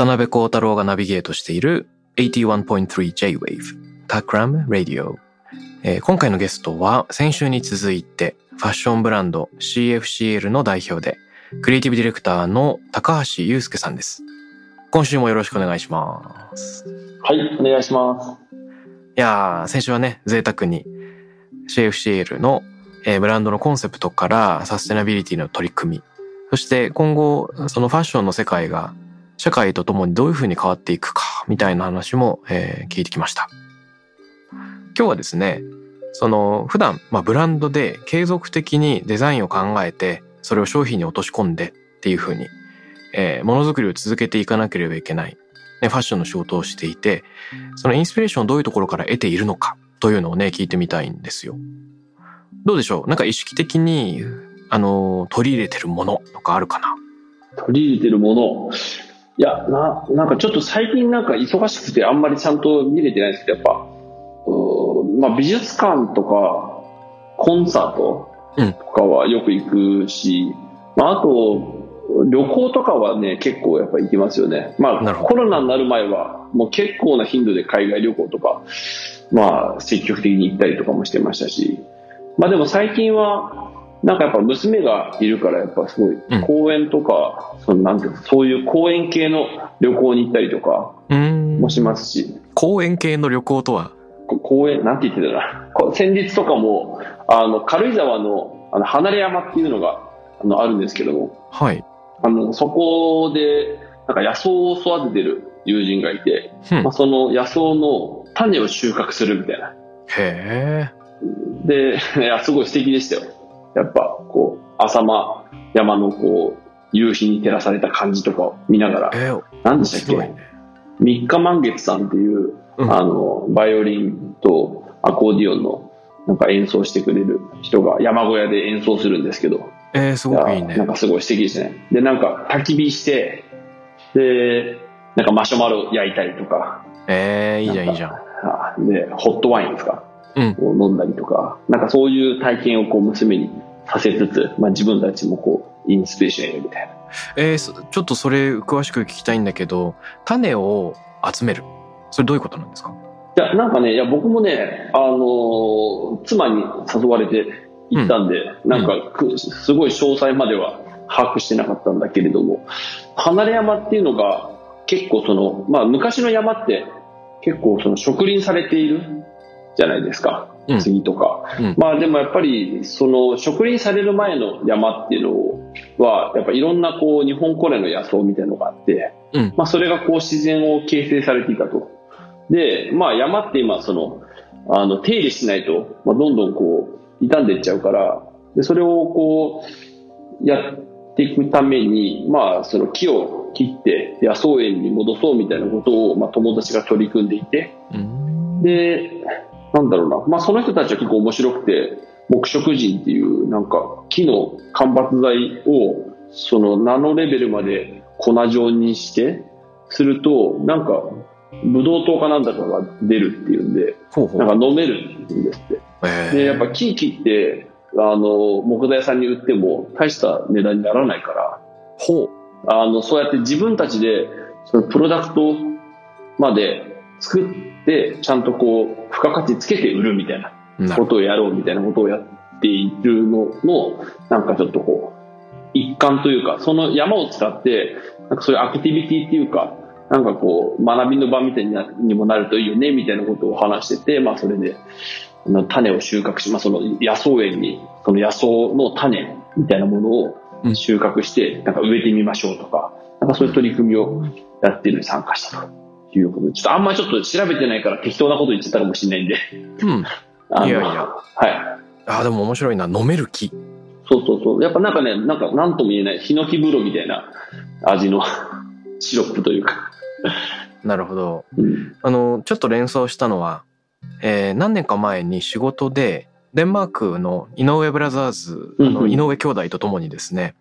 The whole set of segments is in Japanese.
渡辺幸太郎がナビゲートしている 81.3J-Wave Takram Radio、えー今回のゲストは先週に続いてファッションブランド CFCL の代表でクリエイティブディレクターの高橋祐介さんです。今週もよろしくお願いします。はい、お願いします。いやー先週はね贅沢に CFCL の、えーブランドのコンセプトからサステナビリティの取り組み。そして今後そのファッションの世界が社会とともにどういうふうに変わっていくかみたいな話も、えー聞いてきました。今日はですねその普段、まあ、ブランドで継続的にデザインを考えてそれを商品に落とし込んでっていうふうに、えーものづくりを続けていかなければいけない、ね、ファッションの仕事をしていてそのインスピレーションをどういうところから得ているのかというのをね聞いてみたいんですよ。どうでしょう？なんか意識的にあの取り入れてるものとかあるかな？取り入れてるもの。いや、な、なんかちょっと最近なんか忙しくてあんまりちゃんと見れてないんですけど、やっぱ、まあ美術館とか、コンサートうん。とかはよく行くし、まああと、旅行とかはね、結構やっぱ行きますよね。まあコロナになる前は、もう結構な頻度で海外旅行とか、まあ積極的に行ったりとかもしてましたし、まあでも最近は、なんかやっぱ娘がいるからやっぱすごいうん。公園とか、そのなんていうのそういう公園系の旅行に行ったりとかもしますし、公園系の旅行とは？こ公園、なんて言ってたかな。こう先日とかも、あの、軽井沢の、あの、離れ山っていうのが、あの、あるんですけども、はい。あの、そこで、なんか野草を育ててる友人がいて、うん。まあ、その野草の種を収穫するみたいな。へえ。で、いや、すごい素敵でしたよ。やっぱ、こう、浅間山のこう、夕日に照らされた感じとかを見ながら、えー、面何でしたっけ？三日満月さんっていう、うんあの、バイオリンとアコーディオンのなんか演奏してくれる人が山小屋で演奏するんですけど、えー、すごくいいね。やなんかすごい素敵ですね。で、なんか焚き火して、で、なんかマシュマロ焼いたりとか、えー、いいじゃんいいじゃん。あで、ホットワインですか、うん。を飲んだりとか、なんかそういう体験をこう娘にさせつつ、まあ自分たちもこう、インスピレーション得るみたいな。えー、そちょっとそれ詳しく聞きたいんだけど種を集める。それどういうことなんですか？いや、なんかね、いや、僕もね、あのー妻に誘われて行ったんで、なんかく、すごい詳細までは把握してなかったんだけれども、離れ山っていうのが、結構その、まあ、昔の山って、結構その植林されているじゃないですか。うん杉とか。うんまあ、でもやっぱり、その、植林される前の山っていうのは、やっぱいろんなこう、日本古来の野草みたいなのがあって、うんまあ、それがこう、自然を形成されていたと。で、まあ山って今その、あの、手入れしないと、まあ、どんどんこう、傷んでいっちゃうから、で、それをこう、やっていくために、まあその木を切って野草園に戻そうみたいなことを、まあ友達が取り組んでいて、で、なんだろうな、まあその人たちは結構面白くて、木食人っていうなんか木の間伐材をそのナノレベルまで粉状にして、すると、なんか、ブドウ糖かなんだかが出るっていうんで、ほうほう。なんか飲めるんですって。えー。で、やっぱ木切って、あの、木材屋さんに売っても大した値段にならないから、ほう。あの、そうやって自分たちで、そのプロダクトまで作って、ちゃんとこう、付加価値つけて売るみたいなことをやろうみたいなことをやっているのの、なんかちょっとこう、一環というか、その山を使って、なんかそういうアクティビティっていうか、なんかこう、学びの場みたいになにもなるといいよね、みたいなことを話してて、まあそれで、種を収穫し、まあその野草園に、その野草の種みたいなものを収穫して、なんか植えてみましょうとか、なんかそういう取り組みをやってるのに参加したということで、ちょっとあんまりちょっと調べてないから適当なこと言っちゃったかもしれないんで。うん。あのいやいやはい。あ、でも面白いな。飲める木。そうそうそう。やっぱなんかね、なんかなんとも言えない、ヒノキ風呂みたいな味の シロップというか。なるほど。うん。あの、ちょっと連想したのは、えー何年か前に仕事で、デンマークの井上ブラザーズ、あの、うんうん井上兄弟と共にですね、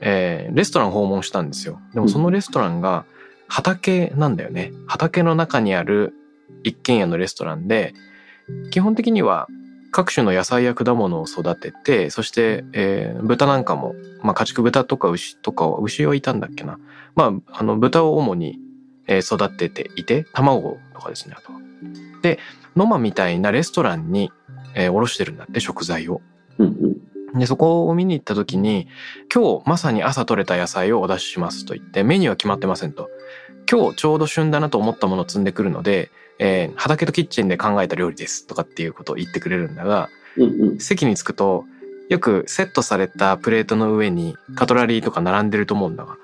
えーレストラン訪問したんですよ。でもそのレストランが畑なんだよね。畑の中にある一軒家のレストランで、基本的には各種の野菜や果物を育てて、そして、えー豚なんかも、まあ家畜豚とか牛とかは、牛はいたんだっけな。まあ、あの、豚を主に育てていて、卵とかですね、あとは。で、ノマみたいなレストランに、えー卸してるんだって、食材を。で、そこを見に行った時に、今日まさに朝採れた野菜をお出ししますと言って、メニューは決まってませんと。今日ちょうど旬だなと思ったものを積んでくるので、えー畑とキッチンで考えた料理ですとかっていうことを言ってくれるんだが、うんうん。席に着くと、よくセットされたプレートの上にカトラリーとか並んでると思うんだが、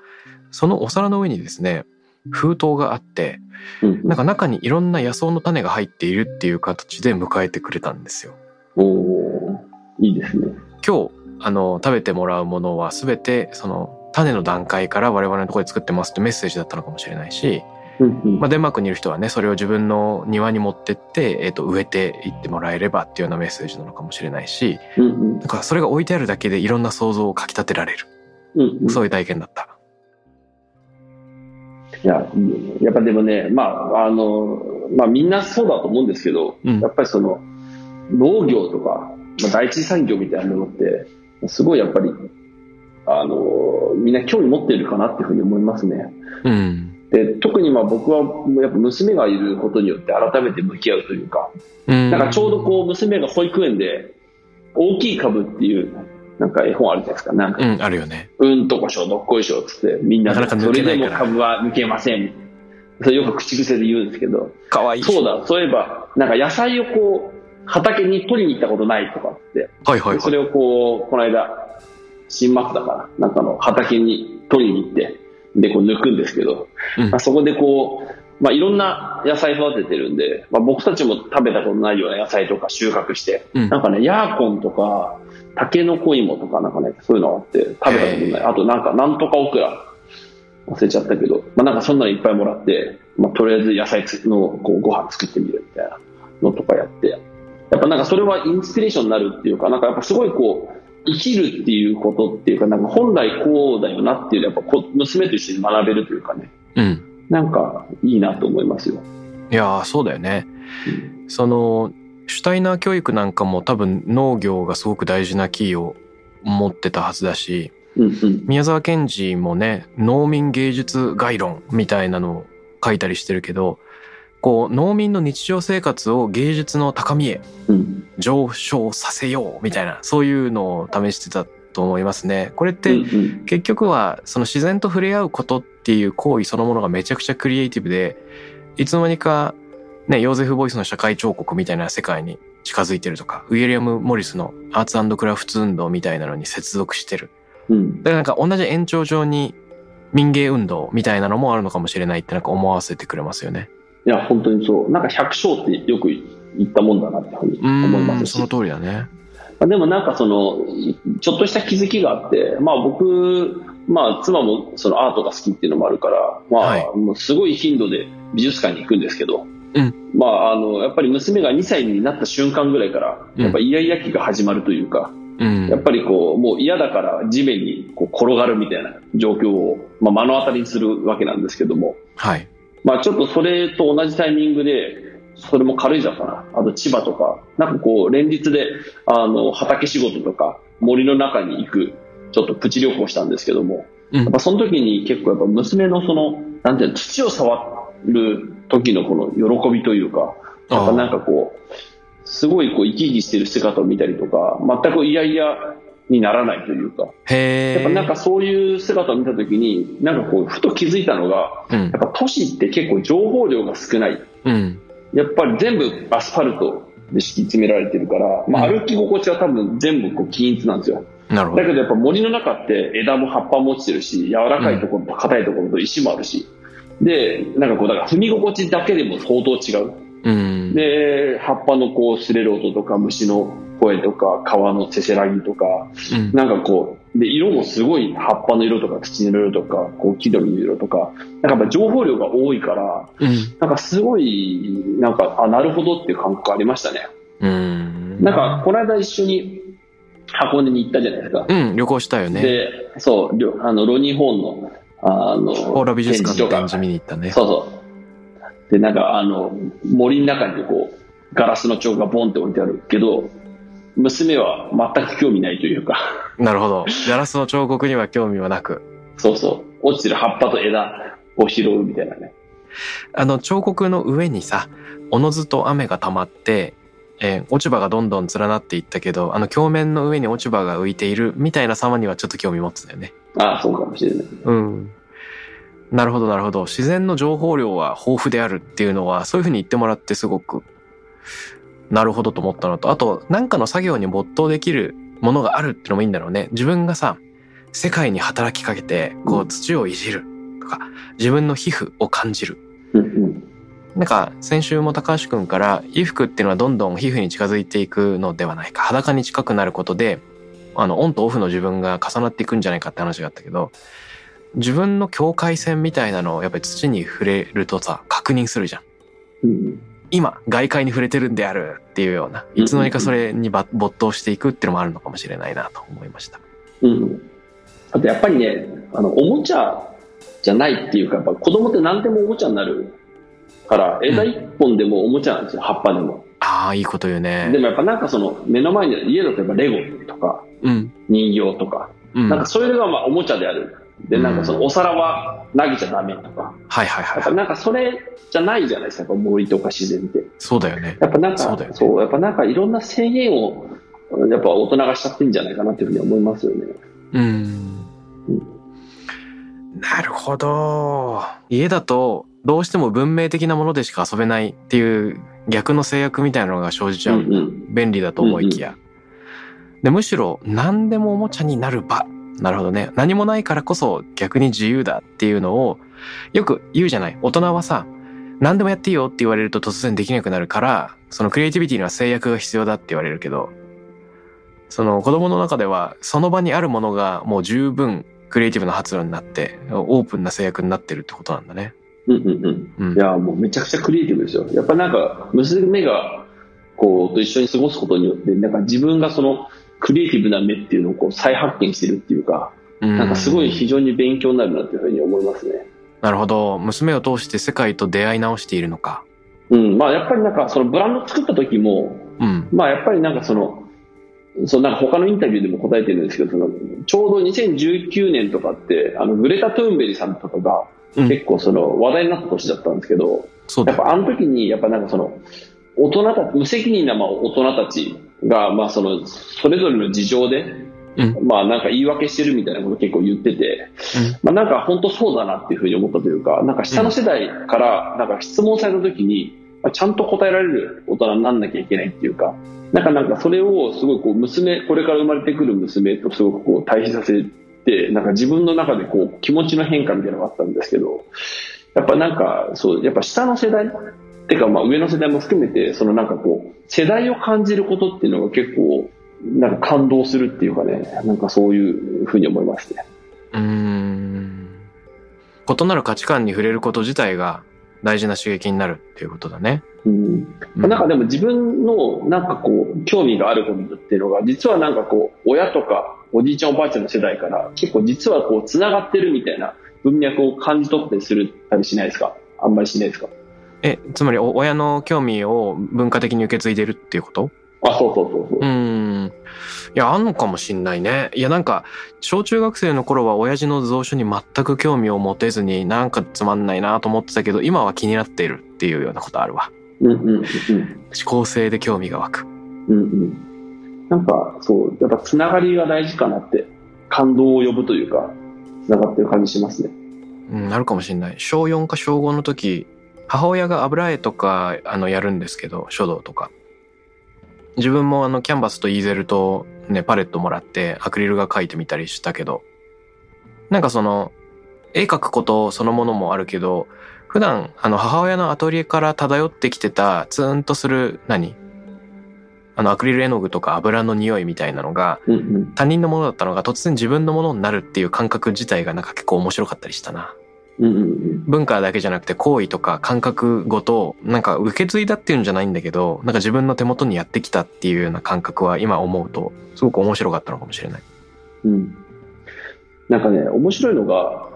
そのお皿の上にですね、封筒があって、うんなんか中にいろんな野草の種が入っているっていう形で迎えてくれたんですよ。おーいいですね。今日、あの、食べてもらうものは全て、その、種の段階から我々のところで作ってますってメッセージだったのかもしれないし、まあ、デンマークにいる人はね、それを自分の庭に持ってって、えっ、と、植えていってもらえればっていうようなメッセージなのかもしれないし、うんうんなんかそれが置いてあるだけでいろんな想像をかき立てられる。そういう体験だった。いや。やっぱでもね、まあ、あの、まあみんなそうだと思うんですけど、うんやっぱりその、農業とか、まあ、第一次産業みたいなものって、すごいやっぱり、あの、みんな興味持ってるかなっていうふうに思いますね。うん。で、特にまあ僕は、やっぱ娘がいることによって改めて向き合うというか、うん。なんかちょうどこう娘が保育園で、大きい株っていう、なんか絵本あるじゃないですか。なんか、うん、あるよね。うんとこしょ、どっこいしょっつって、みんなでなかなかそれでも株は抜けません。それよく口癖で言うんですけど、かわいい。そうだ、そういえば、なんか野菜をこう、畑に取りに行ったことないとかって、はいはいはい。それをこう、この間、新末だから、なんかの畑に取りに行って、で、こう抜くんですけど、うん。まあ、そこでこう、まあ、いろんな野菜育ててるんで、まあ、僕たちも食べたことないような野菜とか収穫して、うん。なんかね、ヤーコンとか、タケノコ芋とかなんかね、そういうのあって食べたことない。あとなんか、なんとかオクラ、忘れちゃったけど、まあ、なんかそんなのいっぱいもらって、まあ、とりあえず野菜のこうご飯作ってみるみたいなのとかやって、やっぱなんかそれはインスピレーションになるっていうか、なんかやっぱすごいこう、生きるっていうことっていうか、なんか本来こうだよなっていうのはやっぱこ娘と一緒に学べるというかね、うん。なんかいいなと思いますよ。いやー、そうだよね。その、シュタイナー教育なんかも多分農業がすごく大事なキーを持ってたはずだし、うんうん。宮沢賢治もね、農民芸術概論みたいなのを書いたりしてるけど、こう、農民の日常生活を芸術の高みへうん。上昇させようみたいな、そういうのを試してたと思いますね。これっうんてうん結局はその自然と触れ合うことっていう行為そのものがめちゃくちゃクリエイティブで、いつの間にかね、ヨーゼフ・ボイスの社会彫刻みたいな世界に近づいてるとか、ウィリアム・モリスのアーツクラフト運動みたいなのに接続してる。うん。だからなんか同じ延長上に民芸運動みたいなのもあるのかもしれないってなんか思わせてくれますよね。いや、本当にそう。なんか百姓ってよく言ったもんだなって思いますしその。通りだね。まあでもなんかその、ちょっとした気づきがあって、まあ僕、まあ妻もそのアートが好きっていうのもあるから、まあ、はいもうすごい頻度で美術館に行くんですけど、うんまああの、やっぱり娘が2歳になった瞬間ぐらいから、うんやっぱイヤイヤ期が始まるというか、うん。やっぱりこう、もう嫌だから地面にこう転がるみたいな状況を、まあ、目の当たりにするわけなんですけども、はい。まあちょっとそれと同じタイミングで、それも軽井沢かな。あと千葉とか、なんかこう連日で、あの、畑仕事とか森の中に行く、ちょっとプチ旅行したんですけども、うん。やっぱその時に結構やっぱ娘のその、なんていうの、土を触る時のこの喜びというか、やっぱなんかこう、すごいこう生き生きしてる姿を見たりとか、全くいやいやにならないというか。やっぱなんかそういう姿を見たときに、なんかこう、ふと気づいたのが、うんやっ。ぱ都市って結構情報量が少ない。うん。やっぱり全部アスファルトで敷き詰められてるから、まあうん歩き心地は多分全部こう均一なんですよ。なるほど。だけどやっぱ森の中って枝も葉っぱも落ちてるし、柔らかいところと硬いところと石もあるし、で、なんかこう、だから踏み心地だけでも相当違う。うん。で、葉っぱのこう擦れる音とか、虫の声とか、川のせせらぎとか、うん。なんかこう、で、色もすごい葉っぱの色とか土の色とか、こう木の色とか、なんかやっぱ情報量が多いから、うん。なんかすごい、なんか、あ、なるほどっていう感覚ありましたね。うん。なんか、この間一緒に箱根に行ったじゃないですか。うん、旅行したよね。で、そう、あの、ロニー・ホーンの、あの、ポーラ美術館の展示。見に行ったね。そうそう。で、なんか、あの、森の中にこう、ガラスの彫がボンって置いてあるけど、娘は全く興味ないというか、なるほど。ガラスの彫刻には興味はなく。そうそう、落ちてる葉っぱと枝を拾うみたいなね。あの彫刻の上にさ、おのずと雨が溜まって、えー落ち葉がどんどん連なっていったけど、あの鏡面の上に落ち葉が浮いているみたいな様にはちょっと興味持つんだよね。ああ、そうかもしれない。うん。なるほど、なるほど。自然の情報量は豊富であるっていうのは、そういうふうに言ってもらってすごく、なるほどと思ったのと、あと、なんかの作業に没頭できるものがあるってのもいいんだろうね。自分がさ、世界に働きかけて、こう土をいじるとか、自分の皮膚を感じる。なんか先週も高橋くんから衣服っていうのはどんどん皮膚に近づいていくのではないか裸に近くなることであのオンとオフの自分が重なっていくんじゃないかって話があったけど自分の境界線みたいなのをやっぱり土に触れるとさ確認するじゃん。うん今外界に触れてるんであるっていうようないつの間にかそれにば没頭していくっていうのもあるのかもしれないなと思いました。うん。うん。あとやっぱりね、あの、おもちゃじゃないっていうか、やっぱ子供って何でもおもちゃになるから、枝一本でもおもちゃなんですよ、葉っぱでも。ああいいこと言うでね。もやっぱなんかその、目の前に家だとやっぱレゴとか、うん。人形とか、うん。なんかそういうのがまあおもちゃである。で、なんかそのお皿は投げちゃダメとか。はいはいやっぱはい。なんかそれじゃないじゃないですか、やっぱ森とか自然って。そうだよね。やっぱなんか、そうねそう、やっぱなんかいろんな制限を、やっぱ大人がしちゃってんじゃないかなっていうふうに思いますよね。うん。なるほど。家だとどうしても文明的なものでしか遊べないっていう逆の制約みたいなのが生じちゃう。うんうん。便利だと思いきや。で、むしろ何でもおもちゃになる場。なるほどね。何もないからこそ逆に自由だっていうのをよく言うじゃない。大人はさ、何でもやっていいよって言われると突然できなくなるから、そのクリエイティビティには制約が必要だって言われるけど、その子供の中ではその場にあるものがもう十分クリエイティブな発露になって、オープンな制約になってるってことなんだね。うんうんうん。うんい。や、もうめちゃくちゃクリエイティブですよ。やっぱなんか、娘が、こう、と一緒に過ごすことによって、なんか自分がその、クリエイティブな目っていうのをこう再発見してるっていうか、なんかすごい非常に勉強になるなっていうふうに思いますね。なるほど。娘を通して世界と出会い直しているのか。うん。まあやっぱりなんか、そのブランド作った時も、うん。まあやっぱりなんかその、そうなんか他のインタビューでも答えてるんですけど、そのちょうど2019年とかって、あの、グレタ・トゥーンベリさんとかがうん結構その話題になった年だったんですけど、そうだよ。やっぱあの時に、やっぱなんかその、大人たち、無責任なまあ大人たちが、まあその、それぞれの事情で、うん。まあなんか言い訳してるみたいなこと結構言ってて、まあなんか本当そうだなっていうふうに思ったというか、なんか下の世代からなんか質問された時に、まあちゃんと答えられる大人になんなきゃいけないっていうか、なんかなんかそれをすごいこう娘、これから生まれてくる娘とすごくこう対比させて、なんか自分の中でこう気持ちの変化みたいなのがあったんですけど、やっぱなんかそう、やっぱ下の世代てかまあ上の世代も含めて、そのなんかこう、世代を感じることっていうのが結構、なんか感動するっていうかね、なんかそういうふうに思いますね。うーん。異なる価値観に触れること自体が大事な刺激になるっていうことだね。うん。まあなんかでも自分のなんかこう、興味があることっていうのが、実はなんかこう、親とかおじいちゃんおばあちゃんの世代から結構実はこう、繋がってるみたいな文脈を感じ取ったりするたりしないですか？あんまりしないですか？え、つまりお親の興味を文化的に受け継いでるっていうこと？あ、そうそうそうそう。うーん。いや、あんのかもしんないね。いや、なんか、小中学生の頃は親父の蔵書に全く興味を持てずになんかつまんないなと思ってたけど、今は気になっているっていうようなことあるわ。うんうんうん。思考性で興味が湧く。うんうん。なんか、そう、やっぱつながりが大事かなって、感動を呼ぶというか、つながってる感じしますね。うん、なるかもしれない。小4か小5の時、母親が油絵とか、あの、やるんですけど、書道とか。自分もあの、キャンバスとイーゼルとね、パレットもらって、アクリル画描いてみたりしたけど、なんかその、絵描くことそのものもあるけど、普段、あの、母親のアトリエから漂ってきてた、ツーンとする、何？あの、アクリル絵の具とか油の匂いみたいなのが。他人のものだったのが突然自分のものになるっていう感覚自体がなんか結構面白かったりしたな。文化だけじゃなくて行為とか感覚ごとなんか受け継いだっていうんじゃないんだけどなんか自分の手元にやってきたっていうような感覚は今思うとすごく面白かったのかもしれない。うん。なんかね、面白いのが、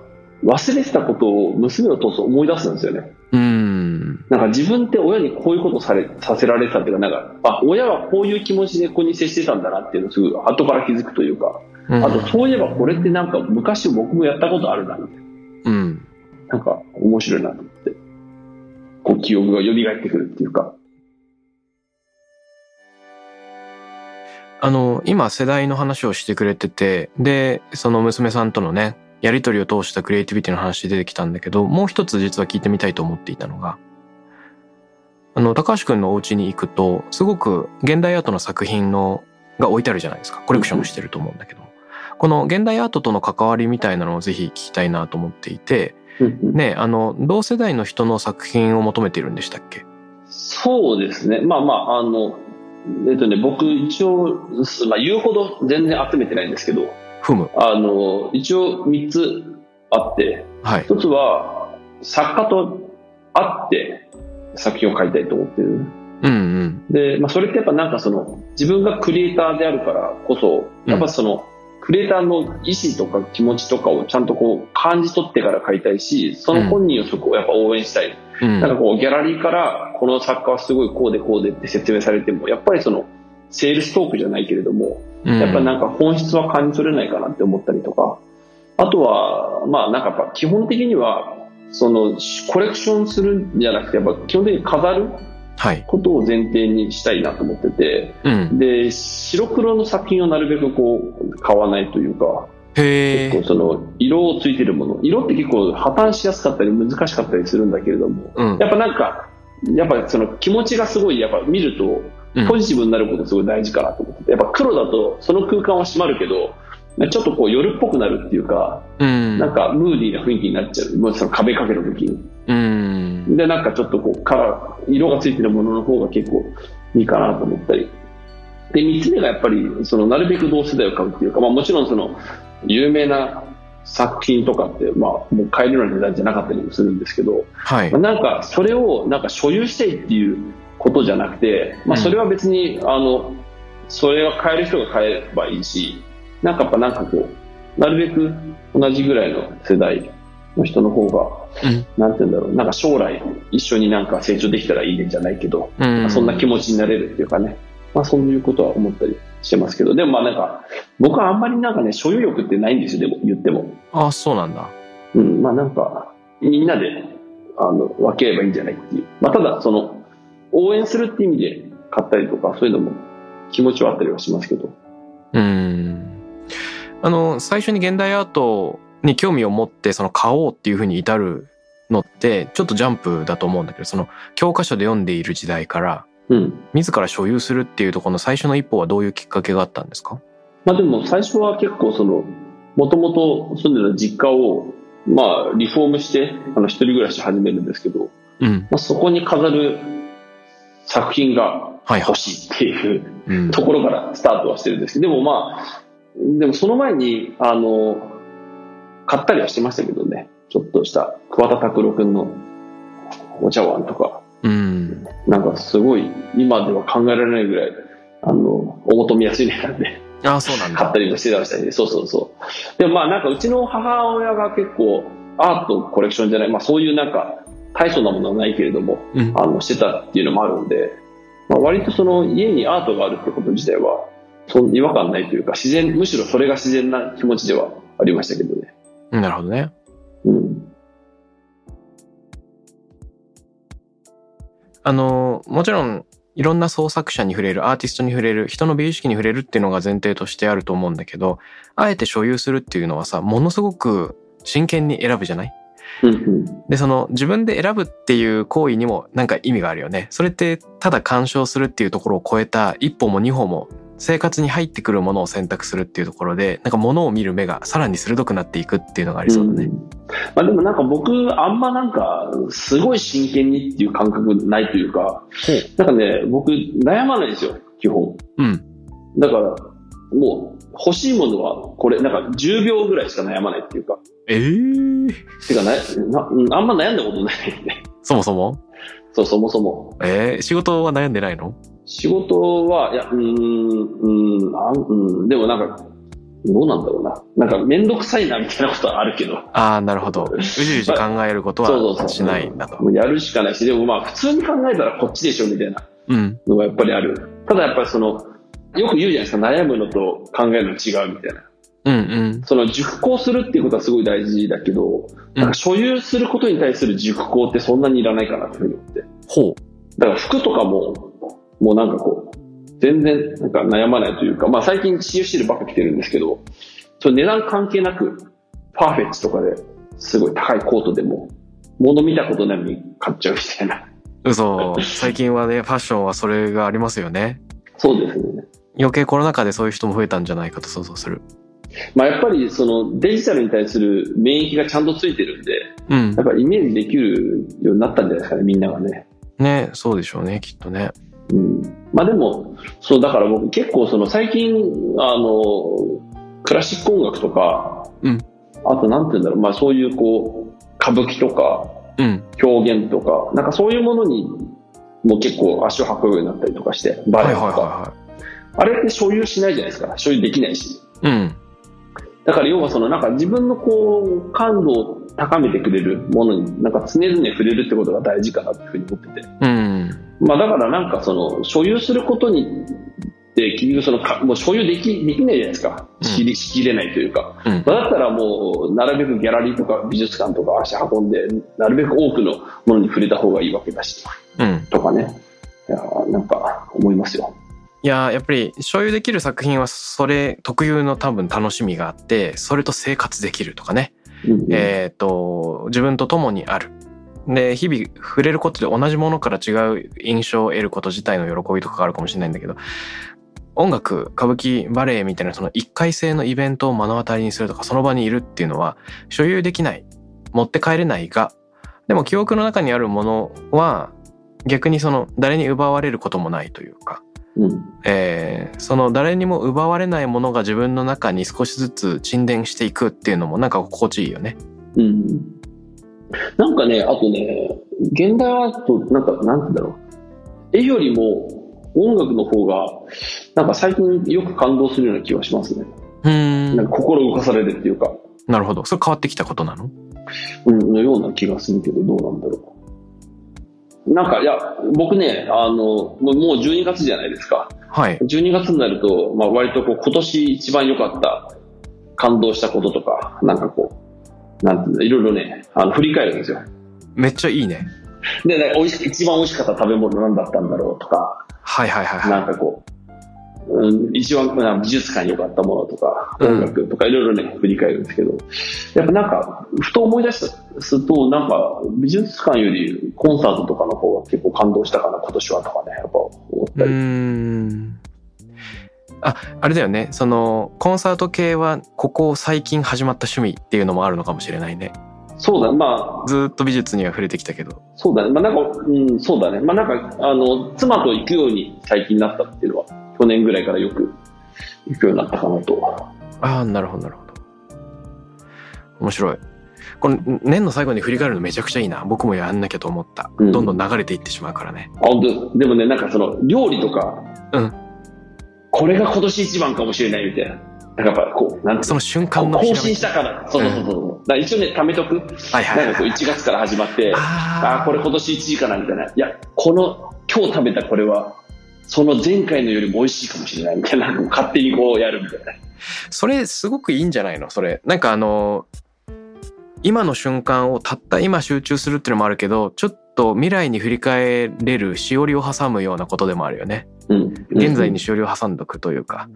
忘れてたことを娘を通すと思い出すんですよね。うーん。なんか自分って親にこういうことされ、させられてたっていうか、なんか、あ、親はこういう気持ちで子に接してたんだなっていうのをすぐ後から気づくというか、うんあとそういえばこれってなんか昔僕もやったことあるな、みたいな。なんか面白いなと思って。こう記憶が蘇ってくるっていうか。あの、今世代の話をしてくれてて、で、その娘さんとのね、やりとりを通したクリエイティビティの話出てきたんだけど、もう一つ実は聞いてみたいと思っていたのが、あの、高橋くんのお家に行くと、すごく現代アートの作品の、が置いてあるじゃないですか。コレクションしてると思うんだけど。この現代アートとの関わりみたいなのをぜひ聞きたいなと思っていて、ね、あの、同世代の人の作品を求めているんでしたっけ？そうですね。まあまあ、あの、えっとね、僕一応、まあ言うほど全然集めてないんですけど、ふむ。あの、一応3つあって、はい。一つは作家と会って作品を描いたいと思ってる。うんうん。で、まあそれってやっぱなんかその、自分がクリエイターであるからこそ、やっぱその、クリエイターの意思とか気持ちとかをちゃんとこう感じ取ってから描いたいし、その本人をそこをやっぱ応援したい。うん。なんかこうギャラリーからこの作家はすごいこうでこうでって説明されても、やっぱりそのセールストークじゃないけれども、うんやっぱなんか本質は感じ取れないかなって思ったりとか、あとは、まあなんかやっぱ基本的には、そのコレクションするんじゃなくて、やっぱ基本的に飾るはい。ことを前提にしたいなと思ってて、うん。で、白黒の作品をなるべくこう買わないというか。結構その色をついてるもの、色って結構破綻しやすかったり難しかったりするんだけれども、うん。やっぱなんか、やっぱその気持ちがすごい、やっぱ見ると、うん。ポジティブになることすごい大事かなと思ってて、やっぱ黒だとその空間は閉まるけど、ちょっとこう夜っぽくなるっていうか、うん。なんかムーディーな雰囲気になっちゃう。もうその壁掛けの時に。うん。で、なんかちょっとこうカラー、色がついてるものの方が結構いいかなと思ったり。で、三つ目がやっぱり、そのなるべく同世代を買うっていうか、まあもちろんその有名な作品とかって、まあもう買えるような値段じゃなかったりもするんですけど、はいまあ。なんかそれをなんか所有したいっていうことじゃなくて、まあ、それは別に、あのそれは買える人が買えばいいしなんかやっぱなんかこうなるべく同じぐらいの世代の人の方が、うんなんて言うんだろうなんか将来一緒になんか成長できたらいいねじゃないけど、うん。そんな気持ちになれるっていうかね、まあ、そういうことは思ったりしてますけどでもまあなんか僕はあんまりなんかね所有欲ってないんですよでも言っても。あ、そうなんだ。うん、まあなんか、みんなで、あの、分ければいいんじゃないっていう。まあただ、その、応援するって意味で買ったりとか、そういうのも気持ちはあったりはしますけど。うん。あの、最初に現代アートに興味を持って、その買おうっていうふうに至るのって、ちょっとジャンプだと思うんだけど、その教科書で読んでいる時代から、うん。自ら所有するっていうところの最初の一歩はどういうきっかけがあったんですか？まあでも最初は結構その、もともと住んでた実家を、まあリフォームして、あの、一人暮らし始めるんですけど、うん。まあそこに飾る作品が欲。しいっていううん。ところからスタートはしてるんですけど、でもまあ、でもその前に、あの、買ったりはしてましたけどね。ちょっとした桑田拓郎くんのお茶碗とか、うん。なんかすごい今では考えられないぐらい、あの、お求めやすい値段でああ、そうなんだ買った。りもしてましたね。そうそうそう。でもまあなんかうちの母親が結構アートコレクションじゃない、まあそういうなんか大層なものはないけれども、うん。あの、してたっていうのもあるんで、まあ、割とその家にアートがあるってこと自体は、その違和感ないというか、自然、むしろそれが自然な気持ちではありましたけどね。なるほどね。うん。あの、もちろん、いろんな創作者に触れる、アーティストに触れる、人の美意識に触れるっていうのが前提としてあると思うんだけど、あえて所有するっていうのはさ、ものすごく真剣に選ぶじゃない？で、その自分で選ぶっていう行為にもなんか意味があるよね。それってただ鑑賞するっていうところを超えた一歩も二歩も生活に入ってくるものを選択するっていうところで、なんか物を見る目がさらに鋭くなっていくっていうのがありそうだね。んまあでもなんか僕、あんまなんか、すごい真剣にっていう感覚ないというか、なんかね、僕、悩まないんですよ、基本。うん。だから、もう、欲しいものは、これ、なんか10秒ぐらいしか悩まないっていうか、ええー、てかなあんま悩んだことないね。そもそも？そう、そもそも。えー、仕事は悩んでないの？仕事は、いや、うーん、うーん、あうん、でもなんか、どうなんだろうな。なんか、めんどくさいな、みたいなことはあるけど、ああ、なるほど。うじうじ考えることそうそうそうはしないんだと。もうやるしかないし、でもまあ、普通に考えたらこっちでしょ、みたいなうん。のがやっぱりある。ただやっぱりその、よく言うじゃないですか、悩むのと考えるの違うみたいな。うんうん。その熟考するっていうことはすごい大事だけど、なんか所有することに対する熟考ってそんなにいらないかなって思って。ほう。だから服とかも、もうなんかこう、全然なんか悩まないというか、まあ最近 CU シールばっか着てるんですけど、その値段関係なく、パーフェッチとかですごい高いコートでも、物見たことないのに買っちゃうみたいな。嘘。最近はね、ファッションはそれがありますよね。そうですね。余計コロナ禍でそういう人も増えたんじゃないかと想像する。まあやっぱりそのデジタルに対する免疫がちゃんとついてるんで、うんやっ。ぱりイメージできるようになったんじゃないですかね、みんながね。ね、そうでしょうね、きっとね。うん。まあでも、そう、だから僕結構その最近、あの、クラシック音楽とか、うんあとなんて言うんだろう、まあそういうこう、歌舞伎とか、うん。表現とか、なんかそういうものにも結構足を運ぶようになったりとかして、バはいはいレエとか。はあれって所有しないじゃないですか。所有できないし。いはい。うん。だから要はそのなんか自分のこう感度を高めてくれるものになんか常々触れるってことが大事かなっていうふうに思ってて。うん。まあだからなんかその所有することにで結局そのかもう所有できできないじゃないですか。しきりしきれないというか。うん。まあだったらもうなるべくギャラリーとか美術館とか足運んでなるべく多くのものに触れた方がいいわけだしうん。とかね。いやなんか思いますよ。いやーやっぱり所有できる作品はそれ特有の多分楽しみがあってそれと生活できるとかね、うんえっ、と自分と共にあるで日々触れることで同じものから違う印象を得ること自体の喜びとかがあるかもしれないんだけど音楽歌舞伎バレエみたいなその一回性のイベントを目の当たりにするとかその場にいるっていうのは所有できない持って帰れないがでも記憶の中にあるものは逆にその誰に奪われることもないというかうんえーその誰にも奪われないものが自分の中に少しずつ沈殿していくっていうのもなんか心地いいよね。うん。なんかね、あとね、現代アート、なんか、なんだろう。絵よりも音楽の方が、なんか最近よく感動するような気がしますね。うーん。なんか心動かされるっていうか、なるほど。それ変わってきたことなの？うん、のような気がするけど、どうなんだろう。なんか、いや、僕ね、あの、もうもう12月じゃないですか。はい。12月になると、まあ割とこう、今年一番良かった、感動したこととか、なんかこう、なんていろいろね、あの、振り返るんですよ。めっちゃいいね。で、ね、美味し一番美味しかった食べ物何だったんだろうとか、はいはいはいはなんかこう、うん、一番まあ美術館に良かったものとか、うん音楽とかいろいろね、振り返るんですけど、やっぱなんか、ふと思い出すと、なんか、美術館よりコンサートとかの方が結構感動したかな、今年はとかね、やっぱ思っい。うたり。ーん。あ、あれだよね。その、コンサート系は、ここ最近始まった趣味っていうのもあるのかもしれないね。そうだ、まあ、ずーっと美術には触れてきたけど。そうだね。まあなんか、うん、そうだね。まあなんか、あの、妻と行くように最近なったっていうのは、去年ぐらいからよく行くようになったかなと。ああ、なるほどなるほど。面白い。この年の最後に振り返るのめちゃくちゃいいな。僕もやんなきゃと思った。うんどんどん流れていってしまうからね。あでもね、なんかその、料理とか、うんこれが今年一番かもしれないみたいな。なんかやっぱこう、なんその瞬間の更新したから。そうそうそうそう。だから一応ね、貯めとく？はいはいなんかこうはい。1月から始まって、ああこれ今年1位かなみたいな。いや、この、今日食べたこれは、その前回のよりも美味しいかもしれないみたいな。勝手にこうやるみたいな。それすごくいいんじゃないの？それ。なんかあの、今の瞬間をたった今集中するっていうのもあるけど、ちょっと未来に振り返れるしおりを挟むようなことでもあるよね。うん。現在にしおりを挟んどくというか。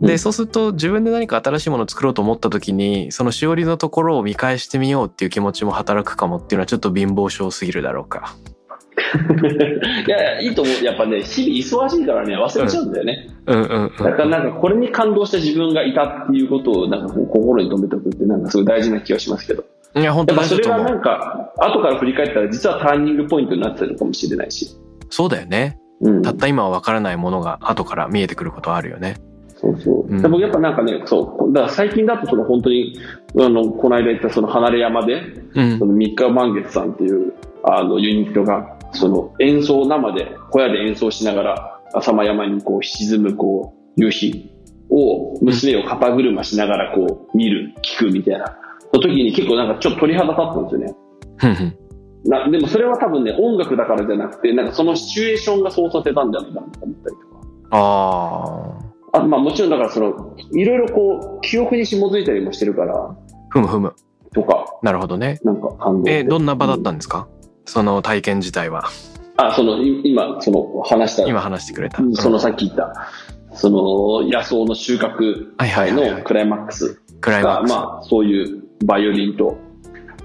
で、うんそうすると自分で何か新しいものを作ろうと思った時に、そのしおりのところを見返してみようっていう気持ちも働くかもっていうのはちょっと貧乏症すぎるだろうか。い やいや、いいと思う。やっぱね、日々忙しいからね、忘れちゃうんだよね。うんうんうん。だからなんかこれに感動した自分がいたっていうことをなんかこう心に留めておくってなんかすごい大事な気がしますけど。いや、本当そ。れがなんか後から振り返ったら実はターニングポイントになってたのかもしれないし。そうだよね。うん。たった今は分からないものが後から見えてくることはあるよね。そうそう。うんでもやっぱなんかね、そう。だから最近だとその本当に、あの、この間言ったその離れ山で、うんそ。の三日満月さんっていうあのユニットが、その演奏生で小屋で演奏しながら浅間山にこう沈むこう夕日を娘を肩車しながらこう見る、聞くみたいな。の時に結構なんかちょっと鳥肌立ったんですよね。なでもそれは多分ね、音楽だからじゃなくて、なんかそのシチュエーションがそうさせたんじゃないかなと思ったりとか。ああ。あまあもちろんだからその、いろいろこう、記憶に紐づいたりもしてるから、ふむふむ。とか、なるほどね。なんか感動。え、どんな場だったんですか、その体験自体は。あ、その、い今、その、話した、今話してくれた。うんそのうんさっき言った、その、野草の収穫のクライマックスが、クライマックス。まあ、そういうバイオリンと、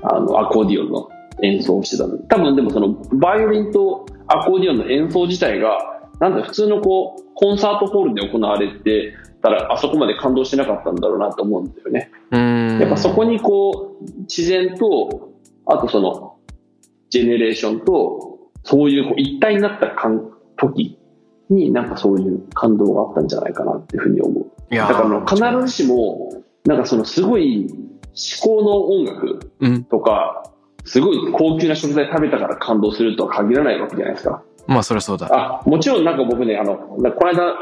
あの、アコーディオンの演奏をしてたの。多分でもその、バイオリンとアコーディオンの演奏自体が、なんだ普通のこう、コンサートホールで行われてたら、あそこまで感動しなかったんだろうなと思うんだよね。やっぱそこにこう、自然と、あとその、ジェネレーションと、そういうこう一体になった感時に、なんかそういう感動があったんじゃないかなっていうふうに思う。だからあのー必ずしも、なんかそのすごい至高の音楽うん。とか、すごい高級な食材食べたから感動するとは限らないわけじゃないですか。まあ、そりゃそうだ。あ、もちろんなんか僕ね、あの、この間、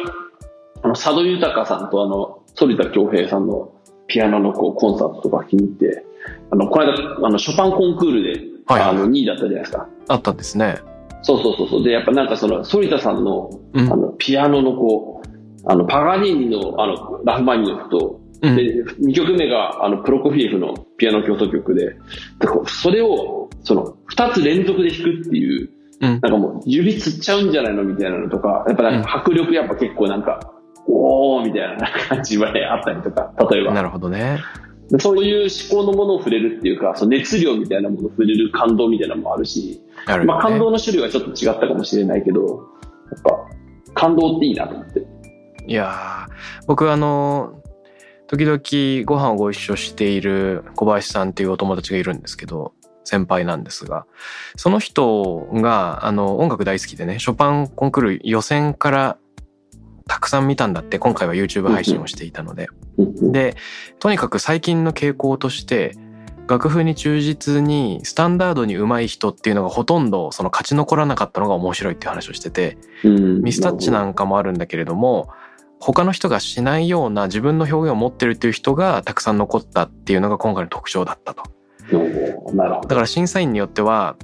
あの、佐渡豊さんとあの、反田恭平さんのピアノのこうコンサートとか気に入って、あの、この間、あの、ショパンコンクールで、はいはいあの、2位だったじゃないですか。あったんですね。そうそうそうそう。で、やっぱなんかその、反田さんの、うんあの、ピアノのこう、あの、パガニーニの、あの、ラフマニノフと、うん。で、2曲目が、あの、プロコフィエフのピアノ協奏曲で、それを、その、2つ連続で弾くっていう、うんなんかもう、指つっちゃうんじゃないのみたいなのとか、やっぱなんか迫力やっぱ結構なんか、おーみたいな感じはね、あったりとか、例えば。なるほどね。でそういう思考のものを触れるっていうか、その熱量みたいなものを触れる感動みたいなのもあるし、あるよね。まあ感動の種類はちょっと違ったかもしれないけど、やっぱ、感動っていいなと思って。いやー僕あの時々ご飯をご一緒している小林さんっていうお友達がいるんですけど先輩なんですがその人があの音楽大好きでねショパンコンクール予選からたくさん見たんだって今回は YouTube 配信をしていたので。でとにかく最近の傾向として楽譜に忠実にスタンダードに上手い人っていうのがほとんどその勝ち残らなかったのが面白いっていう話をしててうん。ミスタッチなんかもあるんだけれども他の人がしないような自分の表現を持ってるっていう人がたくさん残ったっていうのが今回の特徴だったと。おーなるほど。だから審査員によっては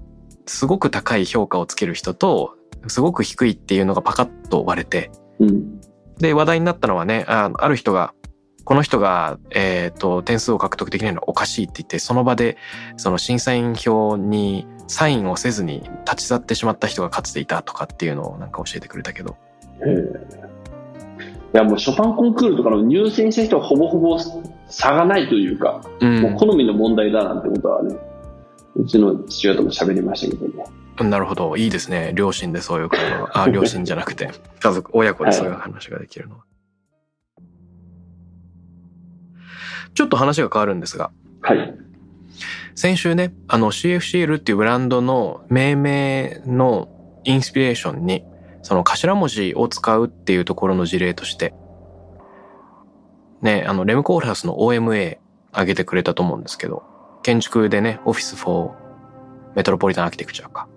すごく高い評価をつける人とすごく低いっていうのがパカッと割れてうん。で話題になったのはねあある人がこの人が、えー、と点数を獲得できないのはおかしいって言ってその場でその審査員票にサインをせずに立ち去ってしまった人がかつていたとかっていうのをなんか教えてくれたけどへーいやもうショパンコンクールとかの入選した人はほぼほぼ差がないというか、うんもう好みの問題だなんてことはね、うちの父親とも喋りましたけどね。なるほど。いいですね。両親でそういう会話が。あ、両親じゃなくて、家族、親子でそういう話ができるのは。ちょっと話が変わるんですが、はい。先週ね、あの CFCL っていうブランドの命名のインスピレーションに、その頭文字を使うっていうところの事例として、ね、あの、レムコールハウスの OMA 挙げてくれたと思うんですけど、建築でね、オフィス4メトロポリタンアーキテクチャか。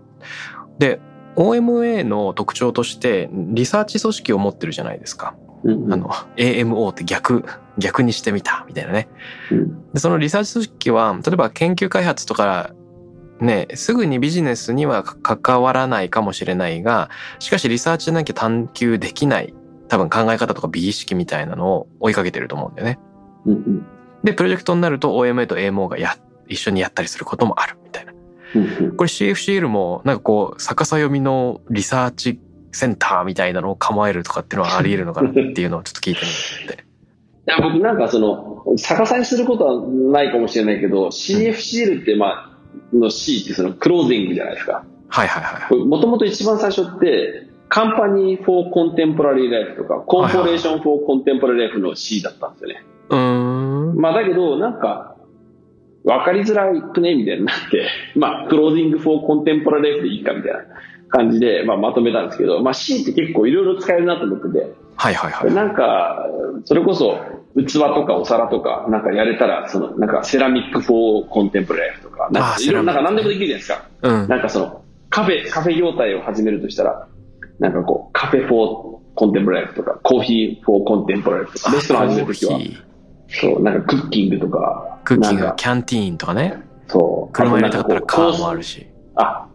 で、OMA の特徴として、リサーチ組織を持ってるじゃないですか。うんあの、AMO って逆、逆にしてみた、みたいなね。うんで、そのリサーチ組織は、例えば研究開発とか、ね、すぐにビジネスには関わらないかもしれないが、しかしリサーチじゃなきゃ探求できない、多分考え方とか美意識みたいなのを追いかけてると思うんだよね。うんで、プロジェクトになると OMA と AMO がや、一緒にやったりすることもあるみたいな。ううんこれ CFCL もなんかこう逆さ読みのリサーチセンターみたいなのを構えるとかっていうのはあり得るのかなっていうのをちょっと聞いてみて。いや僕なんかその、逆さにすることはないかもしれないけど、CFCL ってまあ、の C ってその Clothing じゃないですか。はいはいはい。もともと一番最初って、 Company for Contemporary Life とか、 Corporation for Contemporary Life の C だったんですよね。うーん。まあだけど、なんか、わかりづらくねみたいになって、まあ、 Clothing for Contemporary Life でいいかみたいな感じで、まあ、まとめたんですけど、まあ C って結構いろいろ使えるなと思ってて、はいはいはい。なんか、それこそ、器とかお皿とか、なんかやれたら、その、なんか Ceramic for Contemporary とか、なんかいろんな、んか何でもできるじゃないですか。うん。なんかその、カフェ、カフェ業態を始めるとしたら、なんかこう、カフェフォーコンテンポラリーとか、コーヒーフォーコンテンポラリーとか、レストラン始めるときはそう、なんかクッキングとか、クッキングキャンティーンとかね。そう、車入れたかったらカーもあるし。あ、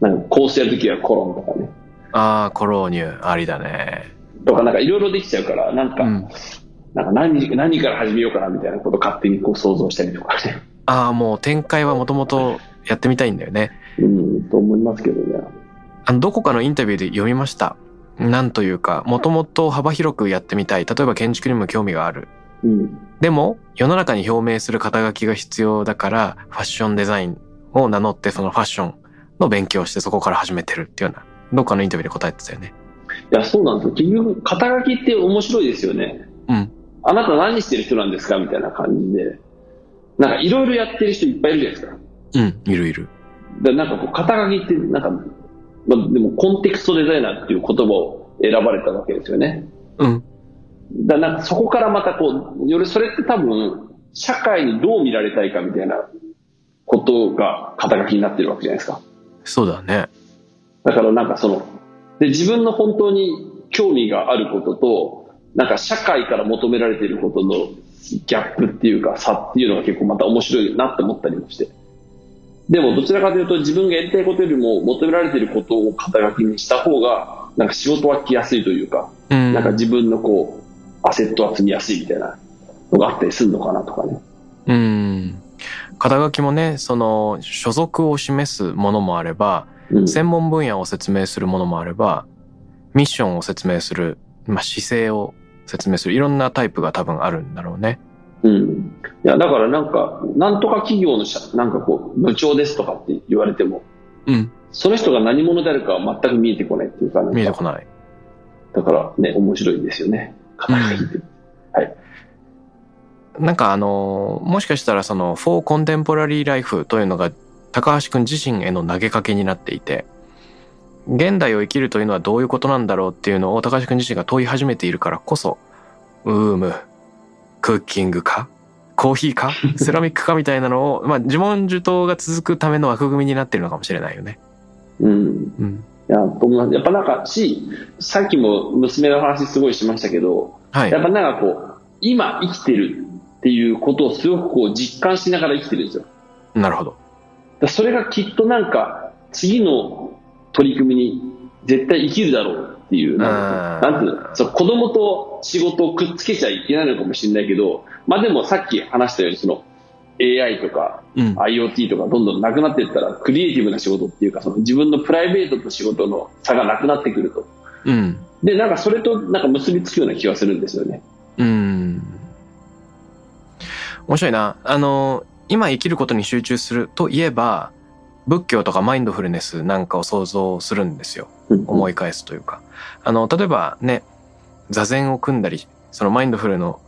なんかコースやるときはコロンとかね。ああ、コローニュありだね。とかなんかいろいろできちゃうから、なんか、うん。なんか何、何から始めようかなみたいなことを勝手にこう想像したりとかね。ああ、もう展開はもともとやってみたいんだよね。うん、と思いますけどね。あの、どこかのインタビューで読みました。なんというか、もともと幅広くやってみたい。例えば建築にも興味がある。うん。でも、世の中に表明する肩書きが必要だから、ファッションデザインを名乗って、そのファッションの勉強をしてそこから始めてるっていうような、どっかのインタビューで答えてたよね。いや、そうなんですよ。結局、肩書きって面白いですよね。うん。あなた何してる人なんですかみたいな感じで。なんかいろいろやってる人いっぱいいるじゃないですか。うん、いるいる。でなんかこう、肩書きって、なんか、まあ、でもコンテクストデザイナーっていう言葉を選ばれたわけですよね。うん。だなんかそこからまたこう、よりそれって多分、社会にどう見られたいかみたいなことが肩書きになってるわけじゃないですか。そうだね。だからなんかその、で、自分の本当に興味があることと、なんか社会から求められていることのギャップっていうか差っていうのが結構また面白いなって思ったりもして。でもどちらかというと自分がやりたいことよりも求められていることを肩書きにした方が、なんか仕事は来やすいというか、うん。なんか自分のこう、アセットは積みやすいみたいなのがあったりするのかなとかね。うん。肩書きもね、その、所属を示すものもあれば、うん。専門分野を説明するものもあれば、ミッションを説明する、まあ、姿勢を説明する、いろんなタイプが多分あるんだろうね。うん。いや、だからなんか、なんとか企業の社、なんかこう、部長ですとかって言われても、うん。その人が何者であるかは全く見えてこないっていうか、見えてこない。だからね、面白いですよね。肩書きって。なんかあの、もしかしたらその、フォーコンテンポラリーライフというのが、高橋くん自身への投げかけになっていて、現代を生きるというのはどういうことなんだろうっていうのを高橋くん自身が問い始めているからこそ、ウーム、クッキングかコーヒーか セラミックかみたいなのを、まあ自問自答が続くための枠組みになってるのかもしれないよね。うん。うん。いや、と思いますやっぱなんか、し、さっきも娘の話すごいしましたけど、はいや。っぱなんかこう、今生きてるっていうことをすごくこう実感しながら生きてるんですよ。なるほど。だそれがきっとなんか、次の取り組みに絶対生きるだろうっていう、なんていうのそう子供と仕事をくっつけちゃいけないのかもしれないけど、まあでもさっき話したようにその AI とかうん。IoT とかどんどんなくなっていったらクリエイティブな仕事っていうかその自分のプライベートと仕事の差がなくなってくると。うん。で、なんかそれとなんか結びつくような気がするんですよね。うん。面白いな。あの、今生きることに集中するといえば、仏教とかマインドフルネスなんかを想像するんですよ。思い。い返すというか。あの、例えばね、座禅を組んだり、そのマインドフルの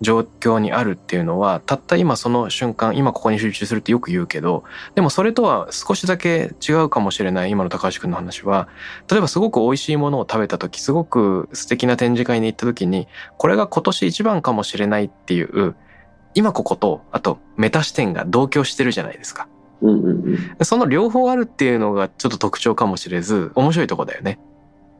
状況にあるっていうのは、たった今その瞬間、今ここに集中するってよく言うけど、でもそれとは少しだけ違うかもしれない今の高橋くんの話は、例えばすごく美味しいものを食べた時、すごく素敵な展示会に行った時に、これが今年一番かもしれないっていう、今ここと、あとメタ視点が同居してるじゃないですか。うんうんうん。その両方あるっていうのがちょっと特徴かもしれず、面白いとこだよね。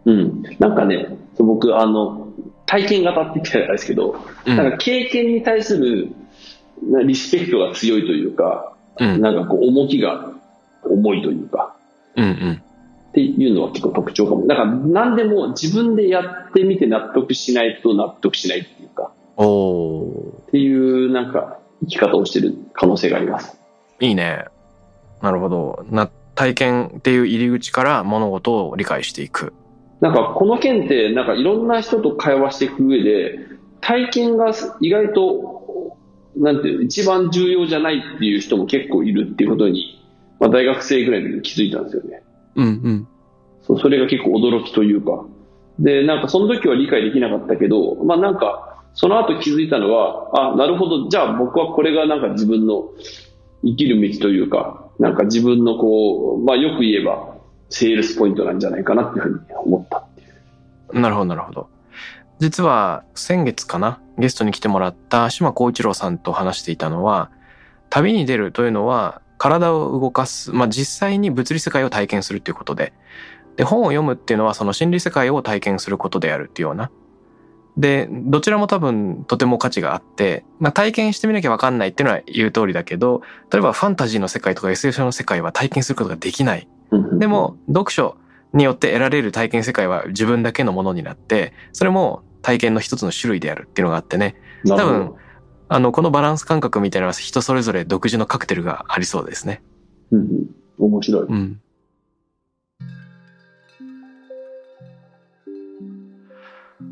うん。なんかね、僕、あの、体験型って言ってたんですけど、うん。なんか経験に対するなリスペクトが強いというか、うん。なんかこう重きが重いというか、うんうん。っていうのは結構特徴かも。だから何でも自分でやってみて納得しないと納得しないっていうか、おー。っていうなんか生き方をしてる可能性があります。いいね。なるほど。な体験っていう入り口から物事を理解していく。なんかこの件ってなんかいろんな人と会話していく上で体験が意外となんていう一番重要じゃないっていう人も結構いるっていうことに、まあ、大学生ぐらいの時に気づいたんですよね。うんうん。そうそれが結構驚きというか。で、なんかその時は理解できなかったけど、まあなんかその後気づいたのは、あ、なるほど、じゃあ僕はこれがなんか自分の生きる道というか、なんか自分のこう、まあよく言えばセールスポイントなんじゃないかなっていうふうに思ったっていう。なるほど、なるほど。実は先月かなゲストに来てもらった島光一郎さんと話していたのは、旅に出るというのは体を動かす、まあ実際に物理世界を体験するっていうことで、で、本を読むっていうのはその心理世界を体験することであるっていうような。で、どちらも多分とても価値があって、まあ体験してみなきゃわかんないっていうのは言う通りだけど、例えばファンタジーの世界とか SF の世界は体験することができない。でも、読書によって得られる体験世界は自分だけのものになって、それも体験の一つの種類であるっていうのがあってね。多分、あの、このバランス感覚みたいなのは人それぞれ独自のカクテルがありそうですね。うんうん、面白い。うん。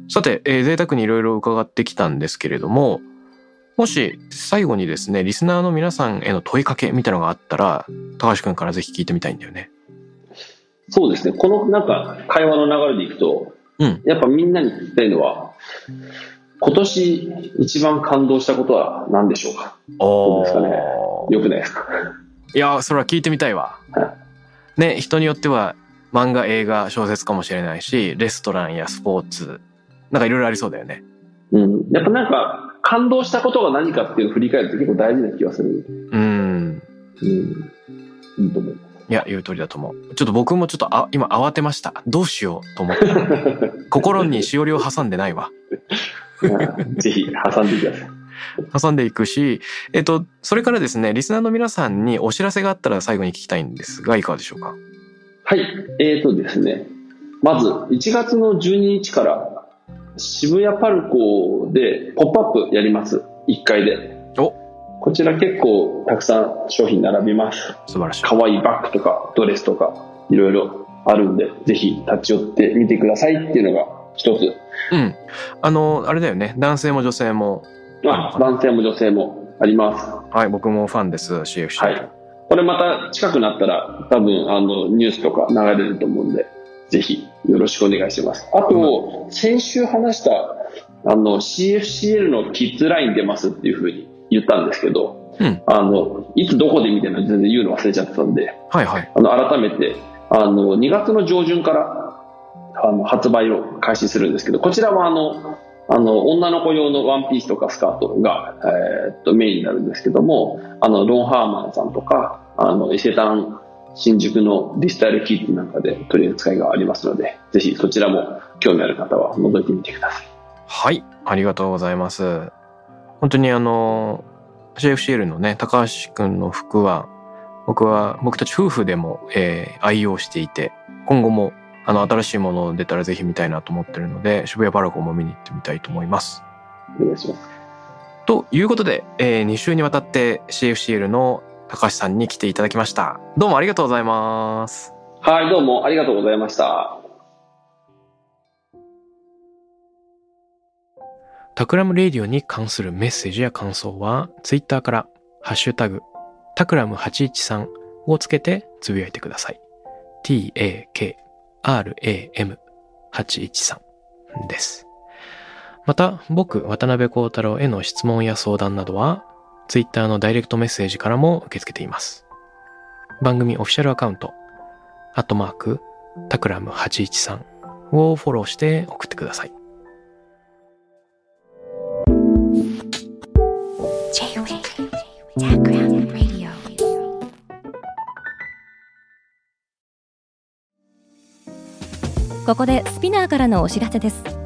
さて、えー贅沢にいろいろ伺ってきたんですけれども、もし最後にですね、リスナーの皆さんへの問いかけみたいなのがあったら、高橋くんからぜひ聞いてみたいんだよね。そうですね。このなんか会話の流れでいくと、うん。やっぱみんなに聞きたいのは、今年一番感動したことは何でしょうか？おうですかね？よくない？ですかいや、それは聞いてみたいわ。ね、人によっては漫画、映画、小説かもしれないし、レストランやスポーツ、なんかいろいろありそうだよね。うん。やっぱなんか感動したことが何かっていうのを振り返ると結構大事な気がする。うん。うん。いいと思います。いや、言う通りだと思う。ちょっと僕もちょっとあ今慌てました。どうしようと思った。心にしおりを挟んでないわ。う んぜひ挟んでください。挟んでいくし、えっと、それからですね、リスナーの皆さんにお知らせがあったら最後に聞きたいんですが、いかがでしょうか？はい。えーとですね。まず、1月の12日から渋谷パルコでポップアップやります。1階で。おこちら結構たくさん商品並びます。素晴らしい。可愛いバッグとかドレスとかいろいろあるんで、ぜひ立ち寄ってみてくださいっていうのが一つ。うん。あの、あれだよね。男性も女性も、あ、男性も女性もあります。はい、僕もファンです、CFC。はい。これまた近くなったら多分あのニュースとか流れると思うんで、ぜひよろしくお願いします。あと、先週話したあの CFCL のキッズライン出ますっていうふうに言ったんですけど、うんあの、いつどこでみたいなの全然言うの忘れちゃってたんで、はいはい。あの改めてあの2月の上旬からあの発売を開始するんですけどこちらはあのあの女の子用のワンピースとかスカートが、えーっとメインになるんですけどもあのロンハーマンさんとかあの伊勢丹新宿のディスタイルキッズなんかで取り扱いがありますのでぜひそちらも興味ある方は覗いてみてくださいはい、ありがとうございます。本当にあの、CFCL のね、高橋くんの服は、僕は、僕たち夫婦でも、えー愛用していて、今後も、あの、新しいもの出たらぜひ見たいなと思ってるので、渋谷パルコも見に行ってみたいと思います。お願いしますということで、え2週にわたって CFCL の高橋さんに来ていただきました。どうもありがとうございます。はいどうもありがとうございました Takram Radio に関するメッセージや感想は、ツイッターから、ハッシュタグ、タクラム813をつけてつぶやいてください。t-a-k-r-a-m813 です。また、僕、渡辺幸太郎への質問や相談などは、ツイッターのダイレクトメッセージからも受け付けています。番組オフィシャルアカウント、アットマーク、タクラム813をフォローして送ってください。ここで SPINEAR からのお知らせです